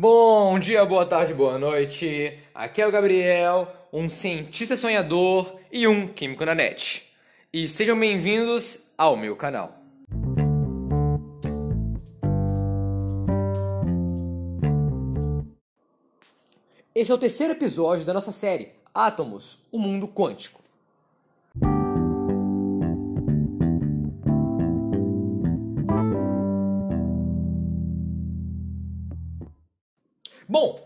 Bom dia, boa tarde, boa noite. Aqui é o Gabriel, um cientista sonhador e um químico na net. E sejam bem-vindos ao meu canal. Esse é o terceiro episódio da nossa série Átomos, o mundo quântico. Bom,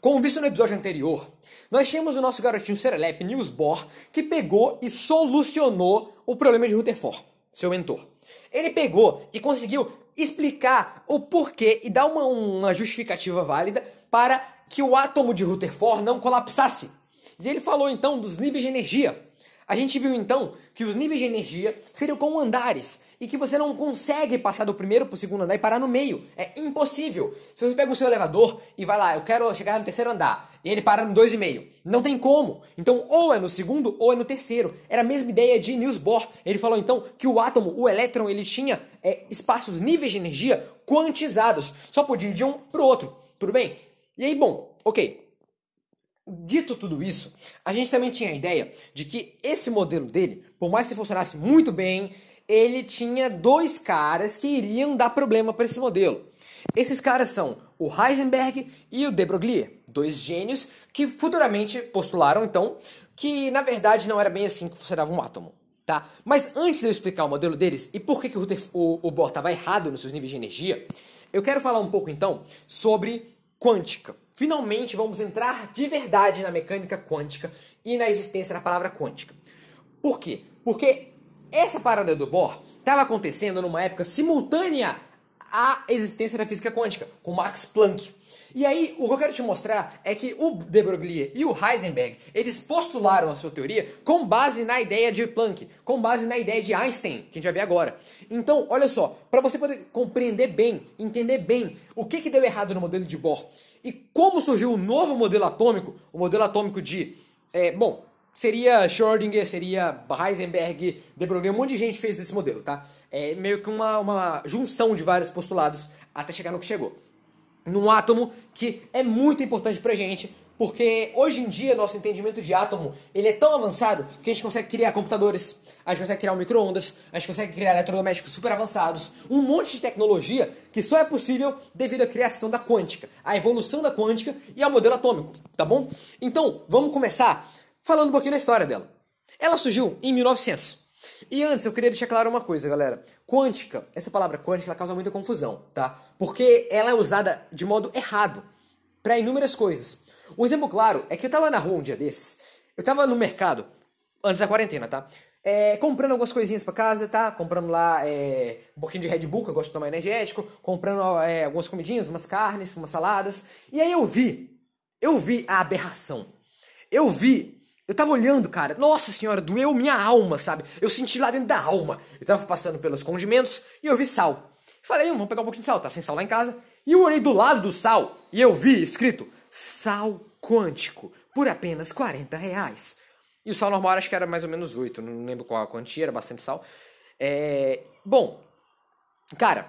como visto no episódio anterior, nós tínhamos o nosso garotinho Serelep Niels Bohr que pegou e solucionou o problema de Rutherford, seu mentor. Ele pegou e conseguiu explicar o porquê e dar uma, uma justificativa válida para que o átomo de Rutherford não colapsasse. E ele falou então dos níveis de energia. A gente viu então que os níveis de energia seriam como andares e que você não consegue passar do primeiro para o segundo andar e parar no meio. É impossível. Se você pega o seu elevador e vai lá, eu quero chegar no terceiro andar, e ele para no dois e meio, não tem como. Então, ou é no segundo ou é no terceiro. Era a mesma ideia de Niels Bohr. Ele falou então que o átomo, o elétron, ele tinha é, espaços, níveis de energia quantizados. Só podia ir de um para o outro. Tudo bem? E aí, bom, ok. Dito tudo isso, a gente também tinha a ideia de que esse modelo dele, por mais que funcionasse muito bem, ele tinha dois caras que iriam dar problema para esse modelo. Esses caras são o Heisenberg e o de Broglie, dois gênios que futuramente postularam então que na verdade não era bem assim que funcionava um átomo. Tá? Mas antes de eu explicar o modelo deles e por que, que o, o, o Bohr estava errado nos seus níveis de energia, eu quero falar um pouco então sobre quântica. Finalmente vamos entrar de verdade na mecânica quântica e na existência da palavra quântica. Por quê? Porque essa parada do Bohr estava acontecendo numa época simultânea à existência da física quântica, com Max Planck. E aí, o que eu quero te mostrar é que o de Broglie e o Heisenberg, eles postularam a sua teoria com base na ideia de Planck, com base na ideia de Einstein, que a gente vai ver agora. Então, olha só, para você poder compreender bem, entender bem o que, que deu errado no modelo de Bohr e como surgiu o novo modelo atômico, o modelo atômico de. É, bom, seria Schrödinger, seria Heisenberg, de Broglie, um monte de gente fez esse modelo, tá? É meio que uma, uma junção de vários postulados até chegar no que chegou. Num átomo que é muito importante pra gente, porque hoje em dia nosso entendimento de átomo ele é tão avançado que a gente consegue criar computadores, a gente consegue criar um micro-ondas, a gente consegue criar eletrodomésticos super avançados, um monte de tecnologia que só é possível devido à criação da quântica, à evolução da quântica e ao modelo atômico, tá bom? Então, vamos começar falando um pouquinho da história dela. Ela surgiu em 1900. E antes, eu queria deixar claro uma coisa, galera. Quântica, essa palavra quântica, ela causa muita confusão, tá? Porque ela é usada de modo errado para inúmeras coisas. Um exemplo claro é que eu tava na rua um dia desses, eu tava no mercado, antes da quarentena, tá? É, comprando algumas coisinhas para casa, tá? Comprando lá é, um pouquinho de Red Bull, que eu gosto de tomar energético, comprando é, algumas comidinhas, umas carnes, umas saladas. E aí eu vi, eu vi a aberração. Eu vi, eu tava olhando, cara, nossa senhora, doeu minha alma, sabe? Eu senti lá dentro da alma. Eu tava passando pelos condimentos e eu vi sal. Falei, hum, vamos pegar um pouquinho de sal, tá sem sal lá em casa. E eu olhei do lado do sal e eu vi escrito sal quântico por apenas 40 reais. E o sal normal acho que era mais ou menos 8, não lembro qual a quantia, era bastante sal. É... Bom, cara,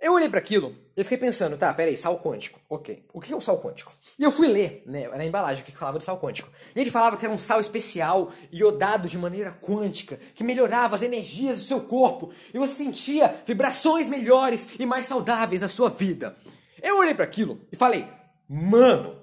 eu olhei para aquilo e fiquei pensando, tá, peraí, sal quântico, ok. O que é um sal quântico? E eu fui ler, né, na embalagem que falava do sal quântico. E ele falava que era um sal especial, iodado de maneira quântica, que melhorava as energias do seu corpo e você sentia vibrações melhores e mais saudáveis na sua vida. Eu olhei para aquilo e falei, mano,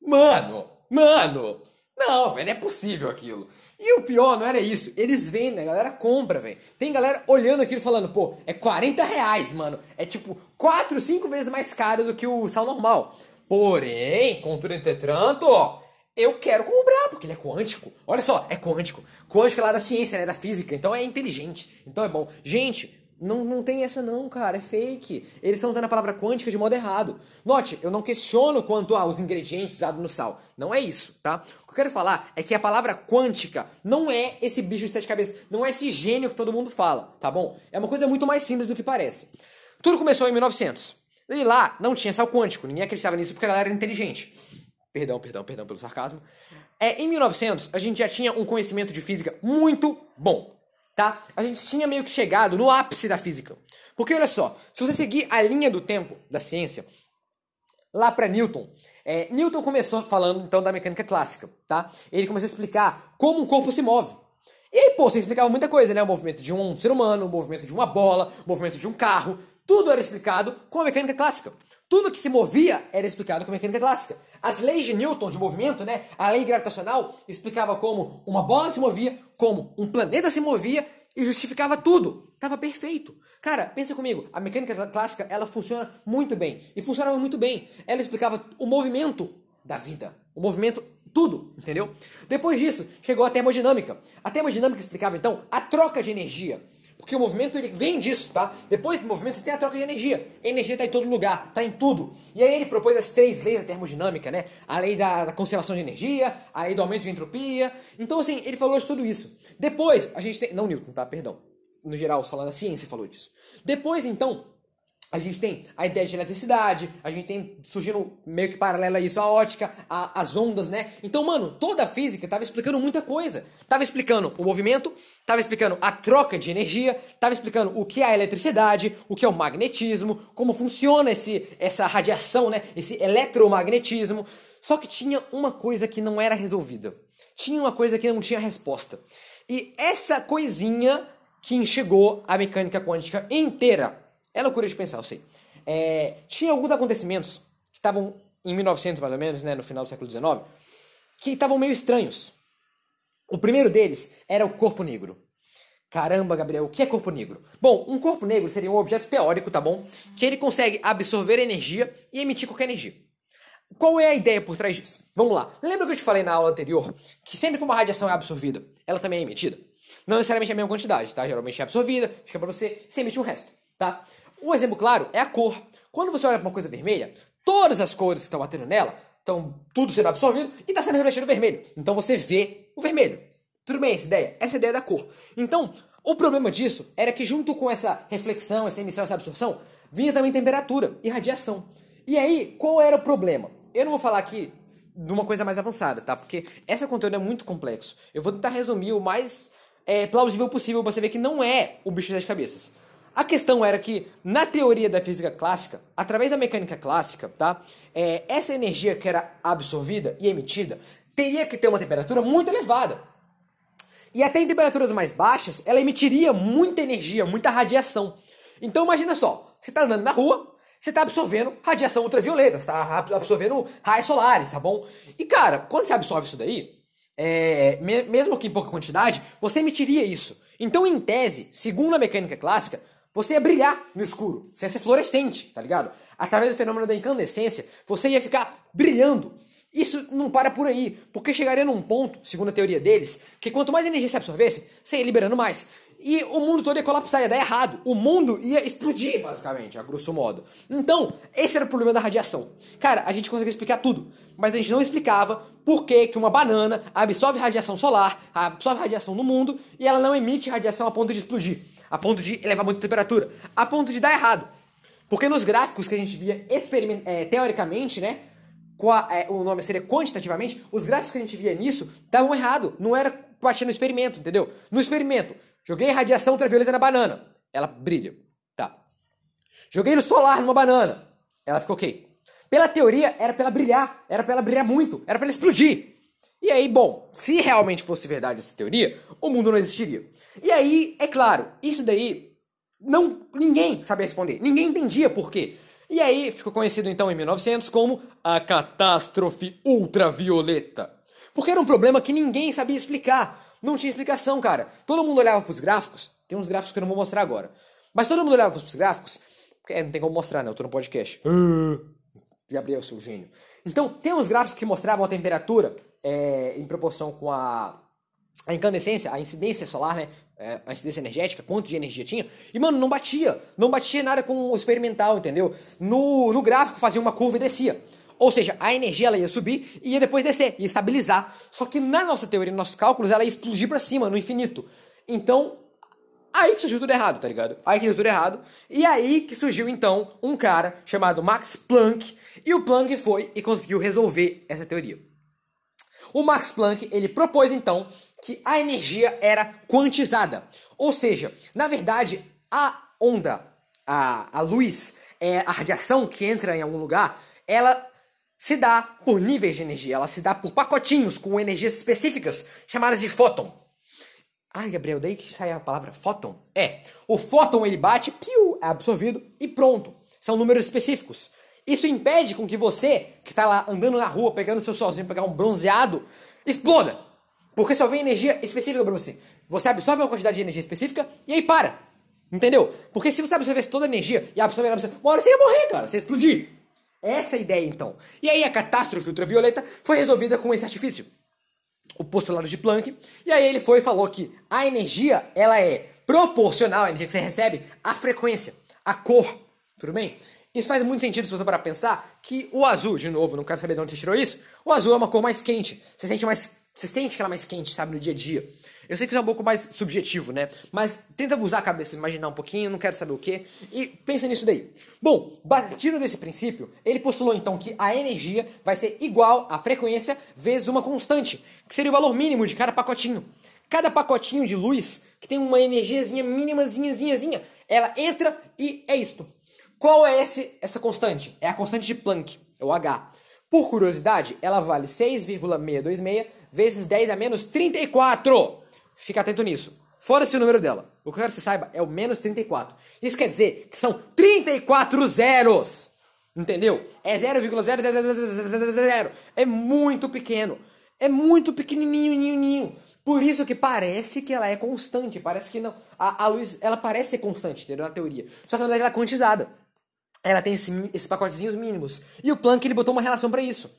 mano, mano, não, velho, não é possível aquilo. E o pior não era isso. Eles vendem, a galera compra, velho. Tem galera olhando aquilo falando, pô, é 40 reais, mano. É tipo 4, 5 vezes mais caro do que o sal normal. Porém, contudo, entretanto, eu quero comprar, porque ele é quântico. Olha só, é quântico. Quântico é lá da ciência, né? Da física. Então é inteligente. Então é bom. Gente, não, não tem essa não, cara, é fake. Eles estão usando a palavra quântica de modo errado. Note, eu não questiono quanto aos ingredientes usados no sal. Não é isso, tá? O que eu quero falar é que a palavra quântica não é esse bicho de sete cabeças, não é esse gênio que todo mundo fala, tá bom? É uma coisa muito mais simples do que parece. Tudo começou em 1900. E lá não tinha sal quântico, ninguém acreditava nisso porque a galera era inteligente. Perdão, perdão, perdão pelo sarcasmo. É, em 1900, a gente já tinha um conhecimento de física muito bom tá? A gente tinha meio que chegado no ápice da física. Porque olha só, se você seguir a linha do tempo da ciência, lá para Newton. É, Newton começou falando então da mecânica clássica, tá? Ele começou a explicar como um corpo se move. E aí, pô, você explicava muita coisa, né? O movimento de um ser humano, o movimento de uma bola, o movimento de um carro. Tudo era explicado com a mecânica clássica. Tudo que se movia era explicado com a mecânica clássica. As leis de Newton de movimento, né? A lei gravitacional explicava como uma bola se movia, como um planeta se movia e justificava tudo. Tava perfeito. Cara, pensa comigo, a mecânica clássica, ela funciona muito bem. E funcionava muito bem. Ela explicava o movimento da vida. O movimento, tudo, entendeu? Depois disso, chegou a termodinâmica. A termodinâmica explicava, então, a troca de energia. Porque o movimento ele vem disso, tá? Depois do movimento tem a troca de energia. A energia está em todo lugar, está em tudo. E aí ele propôs as três leis da termodinâmica, né? A lei da, da, conservação de energia, a lei do aumento de entropia. Então, assim, ele falou de tudo isso. Depois, a gente tem. Não Newton, tá? Perdão. No geral, falando a ciência falou disso. Depois, então, a gente tem a ideia de eletricidade, a gente tem surgindo meio que paralela a isso a ótica, a, as ondas, né? Então, mano, toda a física tava explicando muita coisa. Tava explicando o movimento, tava explicando a troca de energia, tava explicando o que é a eletricidade, o que é o magnetismo, como funciona esse, essa radiação, né? Esse eletromagnetismo. Só que tinha uma coisa que não era resolvida. Tinha uma coisa que não tinha resposta. E essa coisinha que enxergou a mecânica quântica inteira é loucura de pensar, eu sei. É, tinha alguns acontecimentos que estavam em 1900 mais ou menos, né, no final do século XIX, que estavam meio estranhos. O primeiro deles era o corpo negro. Caramba, Gabriel, o que é corpo negro? Bom, um corpo negro seria um objeto teórico, tá bom? Que ele consegue absorver energia e emitir qualquer energia. Qual é a ideia por trás disso? Vamos lá. Lembra que eu te falei na aula anterior que sempre que uma radiação é absorvida, ela também é emitida? Não necessariamente a mesma quantidade, tá? Geralmente é absorvida, fica pra você, você emite um resto, tá? Um exemplo claro é a cor. Quando você olha para uma coisa vermelha, todas as cores que estão batendo nela, estão tudo sendo absorvido e está sendo refletido vermelho. Então você vê o vermelho. Tudo bem essa ideia? Essa é ideia da cor. Então, o problema disso era que junto com essa reflexão, essa emissão, essa absorção, vinha também temperatura e radiação. E aí, qual era o problema? Eu não vou falar aqui de uma coisa mais avançada, tá? Porque esse conteúdo é muito complexo. Eu vou tentar resumir o mais é, plausível possível pra você ver que não é o bicho das cabeças. A questão era que, na teoria da física clássica, através da mecânica clássica, tá? É, essa energia que era absorvida e emitida teria que ter uma temperatura muito elevada. E até em temperaturas mais baixas, ela emitiria muita energia, muita radiação. Então imagina só, você está andando na rua, você está absorvendo radiação ultravioleta, está absorvendo raios solares, tá bom? E cara, quando você absorve isso daí, é, mesmo que em pouca quantidade, você emitiria isso. Então, em tese, segundo a mecânica clássica, você ia brilhar no escuro. Você ia ser fluorescente, tá ligado? Através do fenômeno da incandescência, você ia ficar brilhando. Isso não para por aí, porque chegaria num ponto, segundo a teoria deles, que quanto mais energia você absorvesse, você ia liberando mais. E o mundo todo ia colapsar, ia dar errado. O mundo ia explodir, basicamente, a grosso modo. Então, esse era o problema da radiação. Cara, a gente conseguia explicar tudo, mas a gente não explicava por que, que uma banana absorve radiação solar, absorve radiação no mundo, e ela não emite radiação a ponto de explodir a ponto de elevar muito a temperatura, a ponto de dar errado. Porque nos gráficos que a gente via é, teoricamente, né? É, o nome seria quantitativamente, os gráficos que a gente via nisso estavam errado. Não era batia no experimento, entendeu? No experimento, joguei radiação ultravioleta na banana. Ela brilha. Tá. Joguei no solar numa banana. Ela ficou ok. Pela teoria, era pra ela brilhar. Era pra ela brilhar muito. Era pra ela explodir. E aí, bom, se realmente fosse verdade essa teoria, o mundo não existiria. E aí, é claro, isso daí não ninguém sabia responder, ninguém entendia por quê. E aí ficou conhecido então em 1900 como a catástrofe ultravioleta. Porque era um problema que ninguém sabia explicar. Não tinha explicação, cara. Todo mundo olhava pros gráficos. Tem uns gráficos que eu não vou mostrar agora. Mas todo mundo olhava pros gráficos. É, não tem como mostrar, né? Eu tô no podcast. Uh, Gabriel, seu gênio. Então, tem uns gráficos que mostravam a temperatura é, em proporção com a, a incandescência, a incidência solar, né? É, a incidência energética, quanto de energia tinha. E, mano, não batia. Não batia nada com o experimental, entendeu? No, no gráfico fazia uma curva e descia. Ou seja, a energia ela ia subir e ia depois descer, ia estabilizar. Só que na nossa teoria, nos nossos cálculos, ela ia explodir para cima, no infinito. Então, aí que surgiu tudo errado, tá ligado? Aí que deu tudo errado. E aí que surgiu, então, um cara chamado Max Planck. E o Planck foi e conseguiu resolver essa teoria. O Max Planck ele propôs então que a energia era quantizada, ou seja, na verdade a onda, a, a luz, é, a radiação que entra em algum lugar, ela se dá por níveis de energia, ela se dá por pacotinhos com energias específicas, chamadas de fóton. Ai, Gabriel, daí que sai a palavra fóton? É, o fóton ele bate, piu, é absorvido e pronto. São números específicos. Isso impede com que você, que está lá andando na rua, pegando seu sozinho, pegar um bronzeado, exploda. Porque só vem energia específica para você. Você absorve uma quantidade de energia específica e aí para. Entendeu? Porque se você absorvesse toda a energia e absorver, absorver uma hora você ia morrer, cara. Você ia explodir. Essa é a ideia, então. E aí a catástrofe ultravioleta foi resolvida com esse artifício. O postulado de Planck. E aí ele foi e falou que a energia, ela é proporcional, a energia que você recebe, à frequência, à cor. Tudo bem? Isso faz muito sentido se você parar pensar que o azul, de novo, não quero saber de onde você tirou isso, o azul é uma cor mais quente. Você sente mais. Você sente que ela é mais quente, sabe, no dia a dia. Eu sei que isso é um pouco mais subjetivo, né? Mas tenta usar a cabeça, imaginar um pouquinho, não quero saber o que, e pensa nisso daí. Bom, partindo desse princípio, ele postulou então que a energia vai ser igual à frequência vezes uma constante, que seria o valor mínimo de cada pacotinho. Cada pacotinho de luz, que tem uma energiazinha mínimazinhazinha, ela entra e é isto. Qual é esse, essa constante? É a constante de Planck, é o H. Por curiosidade, ela vale 6,626 vezes 10 a menos 34. Fica atento nisso. Fora-se o número dela. O que eu quero que você saiba é o menos 34. Isso quer dizer que são 34 zeros. Entendeu? É 0,0000. É muito pequeno. É muito pequenininho, ninho, Por isso que parece que ela é constante. Parece que não. A, a luz, ela parece ser constante, entendeu? Na teoria. Só que na verdade ela é quantizada. Ela tem esse, esses pacotezinhos mínimos. E o Planck ele botou uma relação para isso.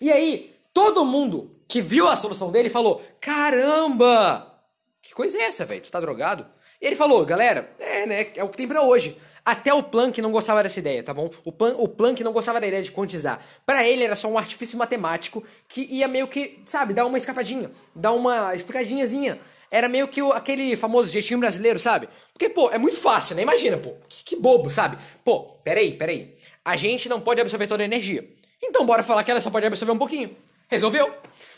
E aí, todo mundo que viu a solução dele falou: Caramba! Que coisa é essa, velho? Tu tá drogado? E ele falou, galera, é, né? É o que tem pra hoje. Até o Planck não gostava dessa ideia, tá bom? O, Plan o Planck não gostava da ideia de quantizar. Para ele era só um artifício matemático que ia meio que, sabe, dar uma escapadinha, dar uma explicadinhazinha. Era meio que o, aquele famoso jeitinho brasileiro, sabe? Porque, pô, é muito fácil, né? Imagina, pô, que, que bobo, sabe? Pô, peraí, peraí. A gente não pode absorver toda a energia. Então bora falar que ela só pode absorver um pouquinho. Resolveu?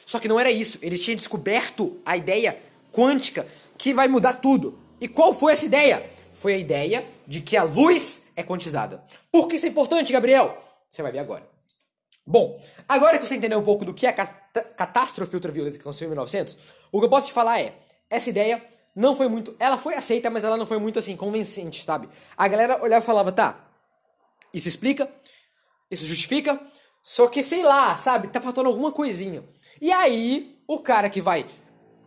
Só que não era isso. Ele tinha descoberto a ideia quântica que vai mudar tudo. E qual foi essa ideia? Foi a ideia de que a luz é quantizada. Por que isso é importante, Gabriel? Você vai ver agora. Bom, agora que você entendeu um pouco do que é a catástrofe ultravioleta que aconteceu em 1900, o que eu posso te falar é, essa ideia não foi muito, ela foi aceita, mas ela não foi muito assim convincente, sabe? A galera olhava e falava, tá, isso explica, isso justifica, só que sei lá, sabe, tá faltando alguma coisinha. E aí, o cara que vai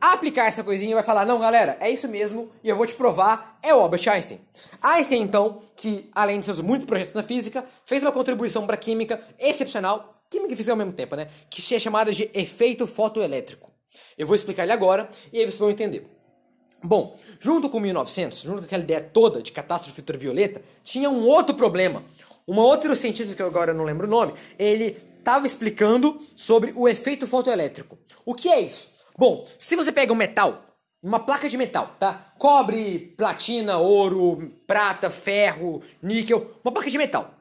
aplicar essa coisinha vai falar: não, galera, é isso mesmo e eu vou te provar. É o Albert Einstein. Einstein, então, que além de seus muitos projetos na física, fez uma contribuição para a química excepcional, química e física ao mesmo tempo, né? Que é chamada de efeito fotoelétrico. Eu vou explicar ele agora e aí vocês vão entender. Bom, junto com 1900, junto com aquela ideia toda de catástrofe ultravioleta, tinha um outro problema. Um outro cientista, que eu agora não lembro o nome, ele estava explicando sobre o efeito fotoelétrico. O que é isso? Bom, se você pega um metal, uma placa de metal, tá? Cobre, platina, ouro, prata, ferro, níquel, uma placa de metal.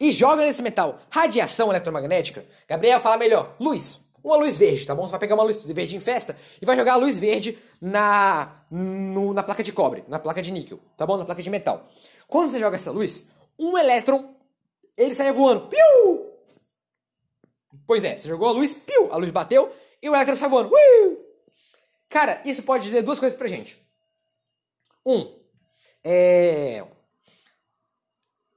E joga nesse metal radiação eletromagnética. Gabriel fala melhor, luz. Uma luz verde, tá bom? Você vai pegar uma luz verde em festa e vai jogar a luz verde na, no, na placa de cobre, na placa de níquel, tá bom? Na placa de metal. Quando você joga essa luz, um elétron, ele sai voando. Piu! Pois é, você jogou a luz, piu! A luz bateu e o elétron sai voando. Ui! Cara, isso pode dizer duas coisas pra gente. Um, é...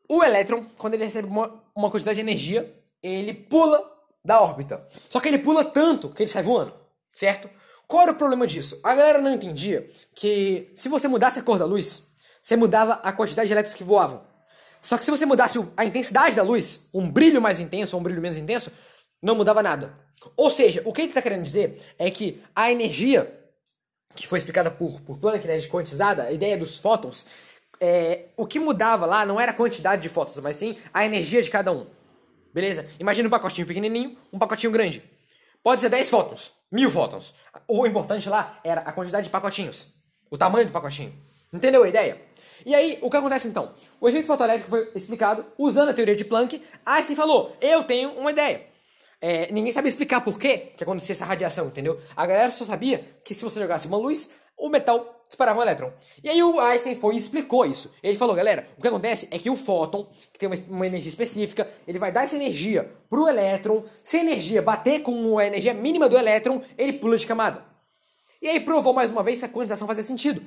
O elétron, quando ele recebe uma, uma quantidade de energia, ele pula da órbita. Só que ele pula tanto que ele sai voando, certo? Qual era o problema disso? A galera não entendia que se você mudasse a cor da luz, você mudava a quantidade de elétrons que voavam. Só que se você mudasse a intensidade da luz, um brilho mais intenso ou um brilho menos intenso, não mudava nada. Ou seja, o que ele está querendo dizer é que a energia que foi explicada por, por Planck, né, quantizada, a ideia dos fótons, é, o que mudava lá não era a quantidade de fótons, mas sim a energia de cada um. Beleza? Imagina um pacotinho pequenininho, um pacotinho grande. Pode ser 10 fótons, mil fótons. O importante lá era a quantidade de pacotinhos, o tamanho do pacotinho. Entendeu a ideia? E aí, o que acontece então? O efeito fotoelétrico foi explicado usando a teoria de Planck. Einstein falou: Eu tenho uma ideia. É, ninguém sabia explicar por quê que acontecia essa radiação, entendeu? A galera só sabia que se você jogasse uma luz, o metal disparava um elétron. E aí o Einstein foi e explicou isso. Ele falou, galera, o que acontece é que o fóton, que tem uma, energia específica, ele vai dar essa energia pro elétron. Se a energia bater com a energia mínima do elétron, ele pula de camada. E aí provou mais uma vez que a quantização fazia sentido.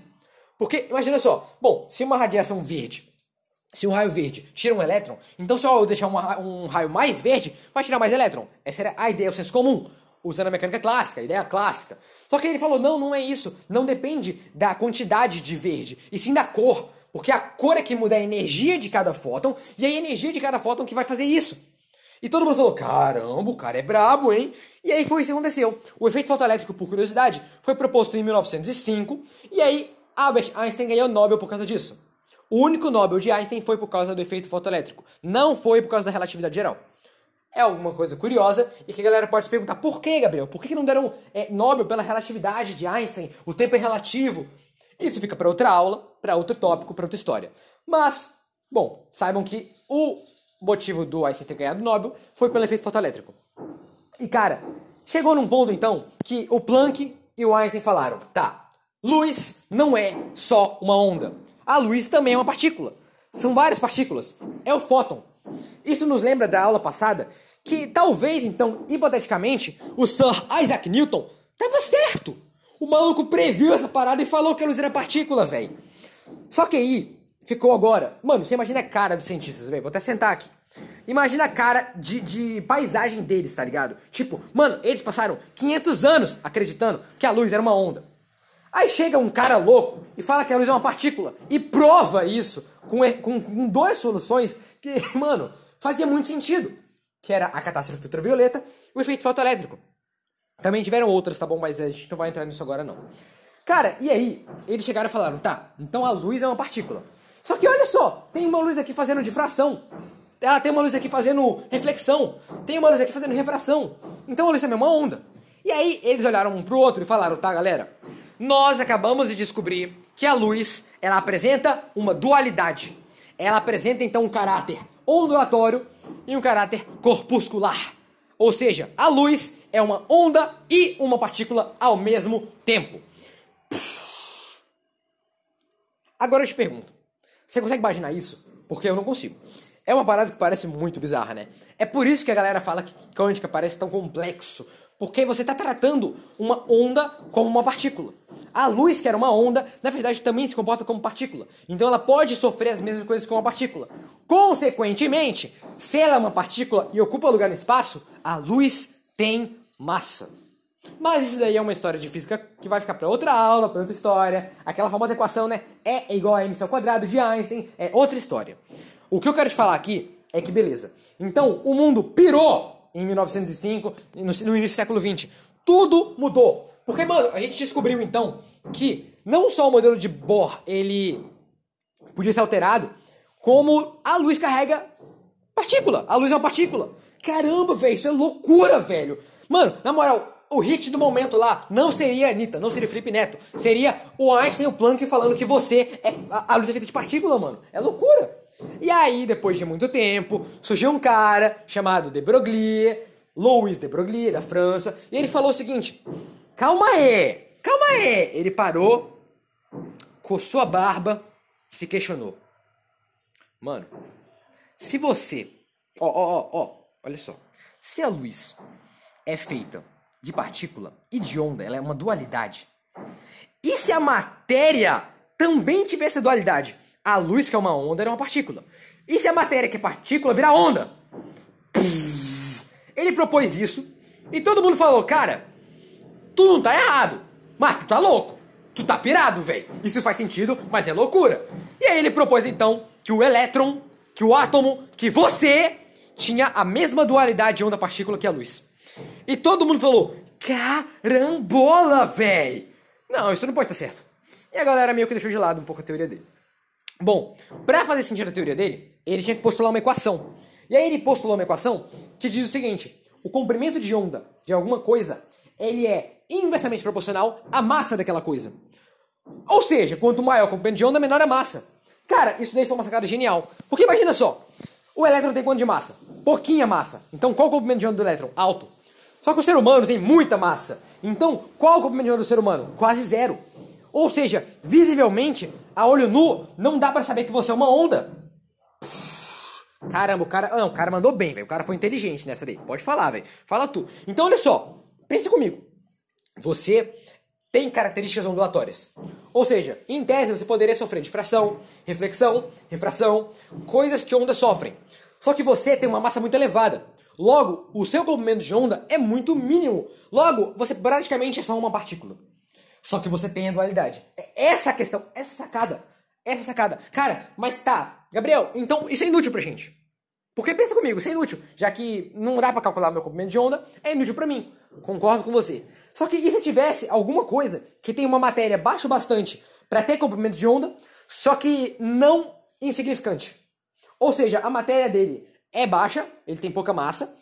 Porque, imagina só, bom, se uma radiação verde se um raio verde tira um elétron, então se eu deixar um raio mais verde, vai tirar mais elétron. Essa era a ideia, o senso comum, usando a mecânica clássica, a ideia clássica. Só que ele falou, não, não é isso. Não depende da quantidade de verde, e sim da cor. Porque a cor é que muda a energia de cada fóton, e a energia de cada fóton que vai fazer isso. E todo mundo falou, caramba, o cara é brabo, hein? E aí foi isso que aconteceu. O efeito fotoelétrico, por curiosidade, foi proposto em 1905, e aí Albert Einstein ganhou o Nobel por causa disso. O único Nobel de Einstein foi por causa do efeito fotoelétrico, não foi por causa da relatividade geral. É alguma coisa curiosa e que a galera pode se perguntar: por que, Gabriel? Por que não deram é, Nobel pela relatividade de Einstein? O tempo é relativo. Isso fica para outra aula, para outro tópico, para outra história. Mas, bom, saibam que o motivo do Einstein ter ganhado o Nobel foi pelo efeito fotoelétrico. E cara, chegou num ponto então que o Planck e o Einstein falaram: tá, luz não é só uma onda. A luz também é uma partícula. São várias partículas. É o fóton. Isso nos lembra da aula passada que talvez, então, hipoteticamente, o Sir Isaac Newton estava certo. O maluco previu essa parada e falou que a luz era partícula, velho. Só que aí, ficou agora. Mano, você imagina a cara dos cientistas, velho. Vou até sentar aqui. Imagina a cara de, de paisagem deles, tá ligado? Tipo, mano, eles passaram 500 anos acreditando que a luz era uma onda. Aí chega um cara louco e fala que a luz é uma partícula e prova isso com, com, com duas soluções que, mano, fazia muito sentido. Que era a catástrofe ultravioleta e o efeito fotoelétrico. Também tiveram outras, tá bom? Mas a gente não vai entrar nisso agora, não. Cara, e aí, eles chegaram e falaram, tá, então a luz é uma partícula. Só que olha só, tem uma luz aqui fazendo difração. Ela tem uma luz aqui fazendo reflexão. Tem uma luz aqui fazendo refração. Então a luz é uma onda. E aí eles olharam um pro outro e falaram, tá, galera, nós acabamos de descobrir que a luz ela apresenta uma dualidade. Ela apresenta então um caráter ondulatório e um caráter corpuscular. Ou seja, a luz é uma onda e uma partícula ao mesmo tempo. Agora eu te pergunto: você consegue imaginar isso? Porque eu não consigo. É uma parada que parece muito bizarra, né? É por isso que a galera fala que quântica parece tão complexo, porque você está tratando uma onda como uma partícula. A luz, que era uma onda, na verdade também se comporta como partícula. Então ela pode sofrer as mesmas coisas que uma partícula. Consequentemente, se ela é uma partícula e ocupa lugar no espaço, a luz tem massa. Mas isso daí é uma história de física que vai ficar para outra aula, para outra história. Aquela famosa equação, né? E é igual a mc ao quadrado de Einstein, é outra história. O que eu quero te falar aqui é que beleza. Então, o mundo pirou em 1905, no, início do século 20. Tudo mudou. Porque, mano, a gente descobriu então que não só o modelo de Bohr ele podia ser alterado, como a luz carrega partícula. A luz é uma partícula. Caramba, velho, isso é loucura, velho. Mano, na moral, o hit do momento lá não seria Anitta, não seria Felipe Neto. Seria o Einstein e o Planck falando que você é. A, a luz é feita de partícula, mano. É loucura. E aí, depois de muito tempo, surgiu um cara chamado de Broglie, Louis de Broglie, da França, e ele falou o seguinte: Calma aí, calma aí. Ele parou, coçou a barba e se questionou. Mano, se você. Ó, ó, ó, ó, olha só. Se a luz é feita de partícula e de onda, ela é uma dualidade. E se a matéria também tivesse dualidade? A luz, que é uma onda, era uma partícula. E se a matéria, que é partícula, virar onda? Ele propôs isso e todo mundo falou, cara, tu não tá errado, mas tu tá louco. Tu tá pirado, velho. Isso faz sentido, mas é loucura. E aí ele propôs então que o elétron, que o átomo, que você tinha a mesma dualidade onda-partícula que a luz. E todo mundo falou: carambola, velho! Não, isso não pode estar certo. E a galera meio que deixou de lado um pouco a teoria dele. Bom, para fazer sentido a teoria dele, ele tinha que postular uma equação. E aí ele postulou uma equação que diz o seguinte: o comprimento de onda de alguma coisa, ele é inversamente proporcional à massa daquela coisa. Ou seja, quanto maior o comprimento de onda, menor a massa. Cara, isso daí foi uma sacada genial. Porque imagina só, O elétron tem quanto de massa? Pouquinha massa. Então qual o comprimento de onda do elétron? Alto. Só que o ser humano tem muita massa. Então qual o comprimento de onda do ser humano? Quase zero. Ou seja, visivelmente, a olho nu, não dá para saber que você é uma onda. Caramba, o cara. Não, o cara mandou bem, velho. O cara foi inteligente nessa daí. Pode falar, velho. Fala tu. Então, olha só. Pense comigo. Você tem características ondulatórias. Ou seja, em tese você poderia sofrer difração, reflexão, refração, coisas que ondas sofrem. Só que você tem uma massa muito elevada. Logo, o seu comprimento de onda é muito mínimo. Logo, você praticamente é só uma partícula. Só que você tem a dualidade. É essa a questão, essa sacada. Essa sacada. Cara, mas tá, Gabriel, então isso é inútil pra gente. Porque pensa comigo, isso é inútil. Já que não dá para calcular meu comprimento de onda, é inútil para mim. Concordo com você. Só que e se tivesse alguma coisa que tem uma matéria baixa bastante para ter comprimento de onda, só que não insignificante? Ou seja, a matéria dele é baixa, ele tem pouca massa,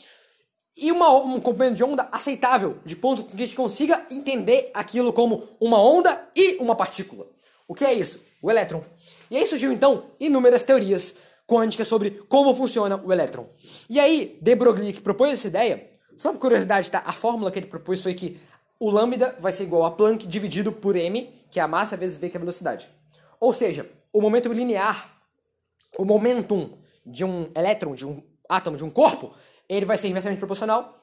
e uma, um comprimento de onda aceitável, de ponto que a gente consiga entender aquilo como uma onda e uma partícula. O que é isso? O elétron. E aí surgiu então inúmeras teorias quânticas sobre como funciona o elétron. E aí, de Broglie, que propôs essa ideia, só por curiosidade, tá? A fórmula que ele propôs foi que o lambda vai ser igual a Planck dividido por m, que é a massa vezes v, que é a velocidade. Ou seja, o momento linear, o momentum de um elétron, de um átomo, de um corpo, ele vai ser inversamente proporcional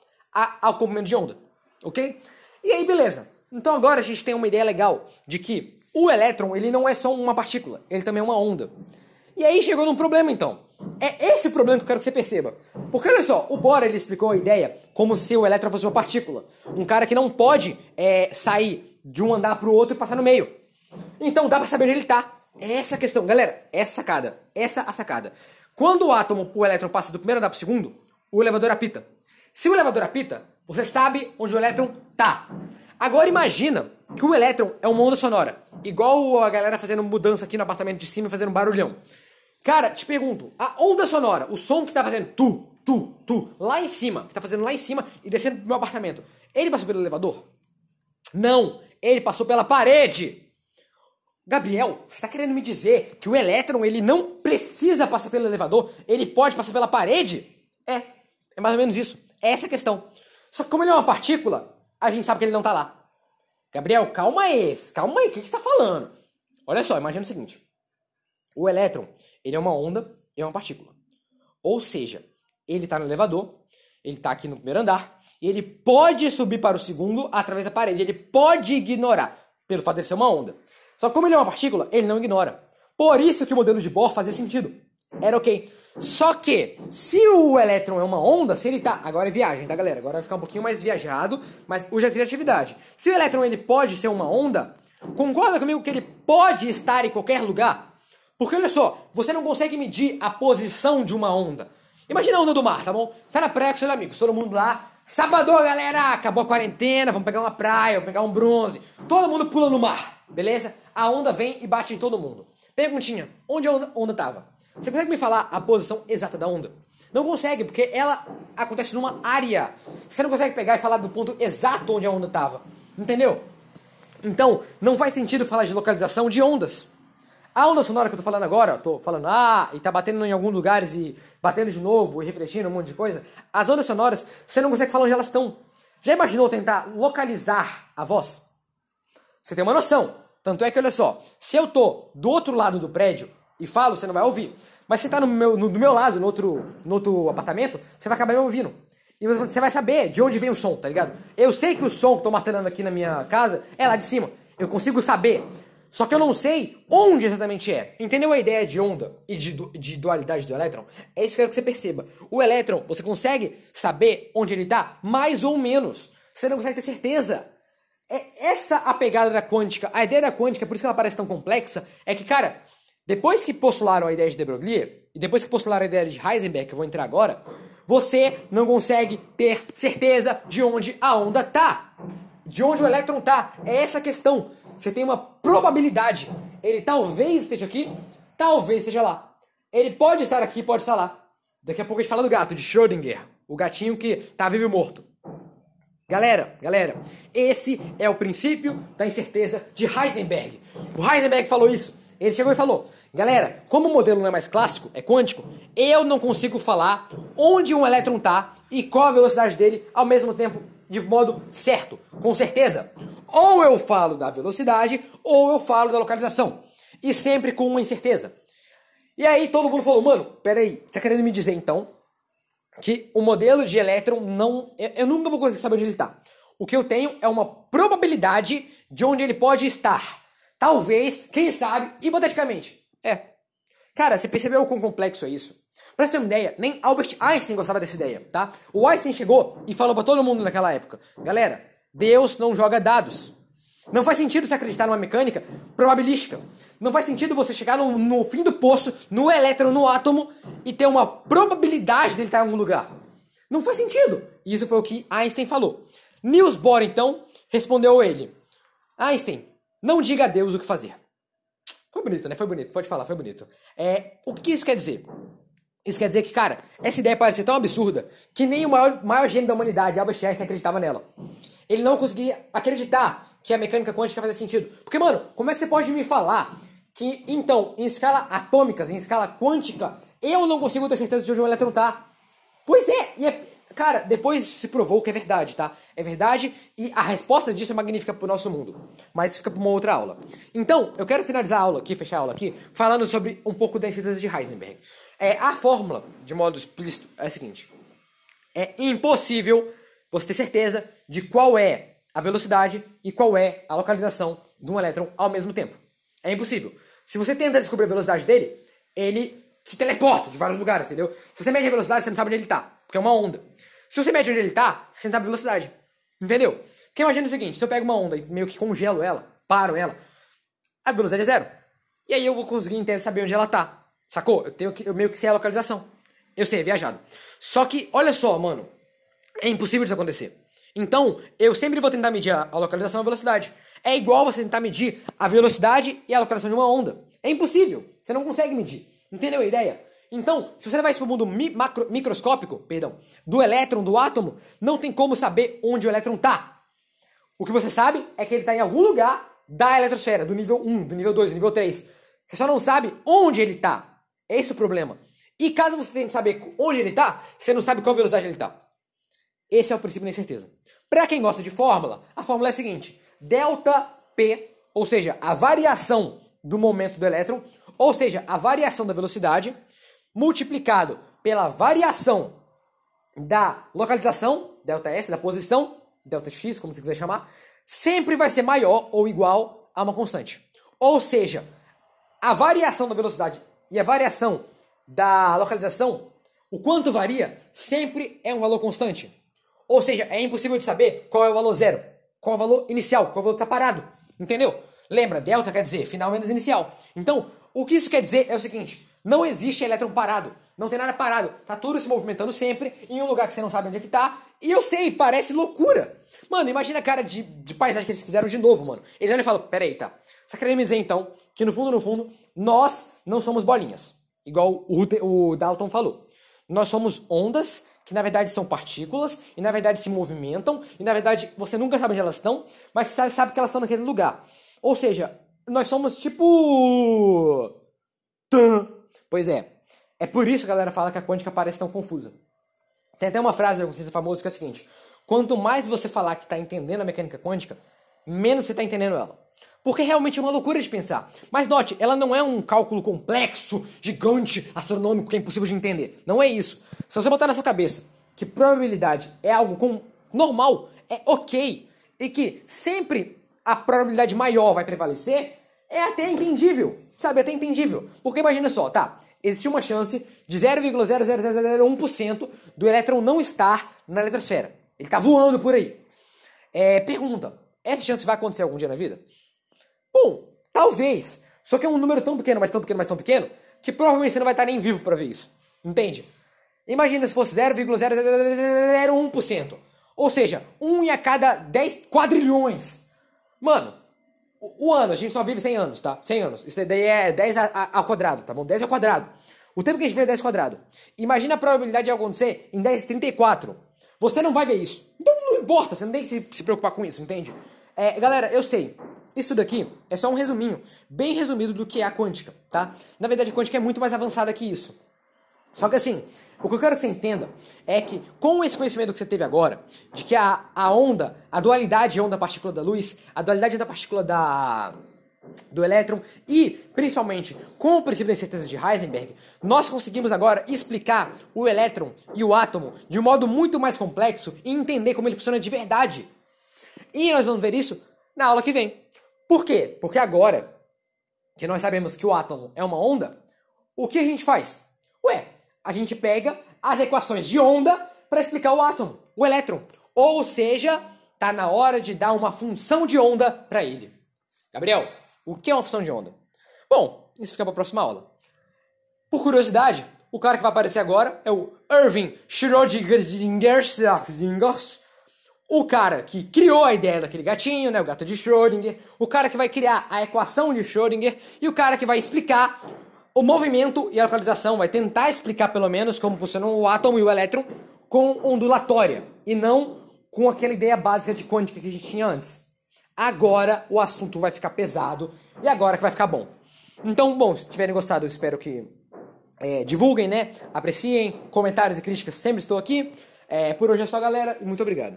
ao comprimento de onda, ok? E aí, beleza. Então agora a gente tem uma ideia legal de que o elétron, ele não é só uma partícula, ele também é uma onda. E aí chegou num problema então. É esse problema que eu quero que você perceba. Porque olha só, o Bohr ele explicou a ideia como se o elétron fosse uma partícula. Um cara que não pode é, sair de um andar para o outro e passar no meio. Então dá para saber onde ele está. Essa é a questão. Galera, essa sacada. Essa a sacada. Quando o átomo, o elétron passa do primeiro andar para o segundo, o elevador apita. Se o elevador apita, você sabe onde o elétron tá. Agora imagina que o elétron é uma onda sonora. Igual a galera fazendo mudança aqui no apartamento de cima e fazendo um barulhão. Cara, te pergunto, a onda sonora, o som que tá fazendo tu, tu, tu, lá em cima, que tá fazendo lá em cima e descendo pro meu apartamento, ele passou pelo elevador? Não, ele passou pela parede. Gabriel, você tá querendo me dizer que o elétron ele não precisa passar pelo elevador, ele pode passar pela parede? É, é mais ou menos isso. É essa a questão. Só que como ele é uma partícula, a gente sabe que ele não tá lá. Gabriel, calma aí, calma aí, o que, que você tá falando? Olha só, imagina o seguinte. O elétron, ele é uma onda e é uma partícula. Ou seja, ele está no elevador, ele está aqui no primeiro andar, e ele pode subir para o segundo através da parede. Ele pode ignorar, pelo fato de ser uma onda. Só que como ele é uma partícula, ele não ignora. Por isso que o modelo de Bohr fazia sentido. Era ok. Só que, se o elétron é uma onda, se ele tá. Agora é viagem, tá, galera? Agora vai ficar um pouquinho mais viajado, mas hoje é criatividade. Se o elétron ele pode ser uma onda, concorda comigo que ele pode estar em qualquer lugar? Porque olha só, você não consegue medir a posição de uma onda. Imagina a onda do mar, tá bom? Você tá na praia com seus amigos, todo mundo lá. Sabadão, galera! Acabou a quarentena, vamos pegar uma praia, vamos pegar um bronze. Todo mundo pula no mar, beleza? A onda vem e bate em todo mundo. Perguntinha, onde a onda, onda tava? Você consegue me falar a posição exata da onda? Não consegue, porque ela acontece numa área. Você não consegue pegar e falar do ponto exato onde a onda estava. Entendeu? Então, não faz sentido falar de localização de ondas. A onda sonora que eu tô falando agora, tô falando ah, e tá batendo em alguns lugares e batendo de novo e refletindo um monte de coisa. As ondas sonoras, você não consegue falar onde elas estão. Já imaginou tentar localizar a voz? Você tem uma noção. Tanto é que, olha só, se eu tô do outro lado do prédio e falo, você não vai ouvir. Mas se tá no meu, no, do meu lado, no outro, no outro apartamento, você vai acabar me ouvindo. E você vai saber de onde vem o som, tá ligado? Eu sei que o som que tô martelando aqui na minha casa é lá de cima. Eu consigo saber. Só que eu não sei onde exatamente é. Entendeu a ideia de onda e de, de dualidade do elétron? É isso que eu quero que você perceba. O elétron, você consegue saber onde ele está? Mais ou menos. Você não consegue ter certeza. É essa a pegada da quântica. A ideia da quântica, por isso que ela parece tão complexa, é que, cara, depois que postularam a ideia de de Broglie, e depois que postularam a ideia de Heisenberg, que eu vou entrar agora, você não consegue ter certeza de onde a onda tá. De onde o elétron tá. É essa a questão você tem uma probabilidade. Ele talvez esteja aqui, talvez esteja lá. Ele pode estar aqui, pode estar lá. Daqui a pouco a gente fala do gato, de Schrödinger. O gatinho que tá vivo e morto. Galera, galera, esse é o princípio da incerteza de Heisenberg. O Heisenberg falou isso. Ele chegou e falou Galera, como o modelo não é mais clássico, é quântico, eu não consigo falar onde um elétron tá e qual a velocidade dele ao mesmo tempo de modo certo, com certeza. Ou eu falo da velocidade ou eu falo da localização. E sempre com uma incerteza. E aí todo mundo falou, mano, peraí, tá querendo me dizer então que o modelo de elétron não. Eu, nunca vou conseguir saber onde ele tá. O que eu tenho é uma probabilidade de onde ele pode estar. Talvez, quem sabe, hipoteticamente. É. Cara, você percebeu o quão complexo é isso? Pra você ter uma ideia, nem Albert Einstein gostava dessa ideia, tá? O Einstein chegou e falou para todo mundo naquela época: Galera, Deus não joga dados. Não faz sentido você acreditar numa mecânica probabilística. Não faz sentido você chegar no, no fim do poço, no elétron, no átomo, e ter uma probabilidade dele estar em algum lugar. Não faz sentido. Isso foi o que Einstein falou. Niels Bohr, então, respondeu ele: Einstein, não diga a Deus o que fazer. Foi bonito, né? Foi bonito. Pode falar, foi bonito. É, o que isso quer dizer? Isso quer dizer que, cara, essa ideia parece tão absurda que nem o maior, maior gênio da humanidade, Albert Einstein, acreditava nela. Ele não conseguia acreditar que a mecânica quântica fazia sentido. Porque, mano, como é que você pode me falar que, então, em escala atômicas, em escala quântica, eu não consigo ter certeza de onde um elétron tá? Pois é, e é, cara, depois se provou que é verdade, tá? É verdade e a resposta disso é magnífica pro nosso mundo. Mas fica pra uma outra aula. Então, eu quero finalizar a aula aqui, fechar a aula aqui, falando sobre um pouco da incerteza de Heisenberg. É, a fórmula, de modo explícito, é a seguinte. É impossível você ter certeza de qual é a velocidade e qual é a localização de um elétron ao mesmo tempo. É impossível. Se você tenta descobrir a velocidade dele, ele se teleporta de vários lugares, entendeu? Se você mede a velocidade, você não sabe onde ele está, porque é uma onda. Se você mede onde ele está, você sabe a velocidade. Entendeu? Porque imagina o seguinte, se eu pego uma onda e meio que congelo ela, paro ela, a velocidade é zero. E aí eu vou conseguir entender, saber onde ela está. Sacou? Eu, tenho que, eu meio que sei a localização. Eu sei, é viajado. Só que, olha só, mano. É impossível isso acontecer. Então, eu sempre vou tentar medir a localização e a velocidade. É igual você tentar medir a velocidade e a localização de uma onda. É impossível. Você não consegue medir. Entendeu a ideia? Então, se você levar isso para o mundo mi macro, microscópico, perdão, do elétron, do átomo, não tem como saber onde o elétron está. O que você sabe é que ele está em algum lugar da eletrosfera, do nível 1, do nível 2, do nível 3. Você só não sabe onde ele está. Esse é o problema. E caso você tente saber onde ele está, você não sabe qual velocidade ele está. Esse é o princípio da incerteza. Para quem gosta de fórmula, a fórmula é a seguinte: delta P, ou seja, a variação do momento do elétron, ou seja, a variação da velocidade, multiplicado pela variação da localização, delta S, da posição, delta X, como você quiser chamar, sempre vai ser maior ou igual a uma constante. Ou seja, a variação da velocidade e a variação da localização, o quanto varia, sempre é um valor constante. Ou seja, é impossível de saber qual é o valor zero, qual é o valor inicial, qual é o valor que está parado. Entendeu? Lembra, delta quer dizer final menos inicial. Então, o que isso quer dizer é o seguinte: não existe elétron parado. Não tem nada parado. Tá tudo se movimentando sempre em um lugar que você não sabe onde é que tá. E eu sei, parece loucura. Mano, imagina a cara de, de paisagem que eles fizeram de novo, mano. Eles olham e falam: peraí, tá. Você tá querendo me dizer então que no fundo, no fundo, nós não somos bolinhas. Igual o, o Dalton falou. Nós somos ondas que na verdade são partículas, e na verdade se movimentam, e na verdade você nunca sabe onde elas estão, mas sabe, sabe que elas estão naquele lugar. Ou seja, nós somos tipo. Pois é. É por isso que a galera fala que a quântica parece tão confusa. Tem até uma frase de um famoso que é a seguinte: quanto mais você falar que está entendendo a mecânica quântica, menos você está entendendo ela. Porque realmente é uma loucura de pensar. Mas note, ela não é um cálculo complexo, gigante, astronômico, que é impossível de entender. Não é isso. Se você botar na sua cabeça que probabilidade é algo com normal, é ok, e que sempre a probabilidade maior vai prevalecer, é até entendível. Sabe, até entendível. Porque imagina só, tá? Existe uma chance de 0,00001% do elétron não estar na eletrosfera. Ele tá voando por aí. É, pergunta: essa chance vai acontecer algum dia na vida? Bom, talvez. Só que é um número tão pequeno, mas tão pequeno, mas tão pequeno, que provavelmente você não vai estar nem vivo para ver isso. Entende? Imagina se fosse 0,001%. Ou seja, 1 em a cada 10 quadrilhões. Mano, o, ano, a gente só vive 100 anos, tá? 100 anos. Isso daí é 10 a, a, ao quadrado, tá bom? 10 ao quadrado. O tempo que a gente vê é 10 quadrado. Imagina a probabilidade de acontecer em 1034. Você não vai ver isso. Então não importa, você não tem que se, se preocupar com isso, entende? É, galera, eu sei. isso daqui é só um resuminho, bem resumido do que é a quântica, tá? Na verdade, a quântica é muito mais avançada que isso. Só que assim, o que eu quero que você entenda é que, com esse conhecimento que você teve agora, de que a, a onda, a dualidade onda-partícula da luz, a dualidade da partícula da do elétron e, principalmente, com o princípio da incerteza de Heisenberg, nós conseguimos agora explicar o elétron e o átomo de um modo muito mais complexo e entender como ele funciona de verdade. E nós vamos ver isso na aula que vem. Por quê? Porque agora que nós sabemos que o átomo é uma onda, o que a gente faz? Ué, a gente pega as equações de onda para explicar o átomo, o elétron. Ou seja, tá na hora de dar uma função de onda para ele. Gabriel, o que é uma função de onda? Bom, isso fica para a próxima aula. Por curiosidade, o cara que vai aparecer agora é o Irving Schrödinger, o cara que criou a ideia daquele gatinho, né, o gato de Schrödinger, o cara que vai criar a equação de Schrödinger e o cara que vai explicar o movimento e a localização, vai tentar explicar pelo menos como funciona o átomo e o elétron com ondulatória e não com aquela ideia básica de quântica que a gente tinha antes agora o assunto vai ficar pesado e agora que vai ficar bom. Então, bom, se tiverem gostado, espero que é, divulguem, né? Apreciem, comentários e críticas, sempre estou aqui. É, por hoje é só, galera, e muito obrigado.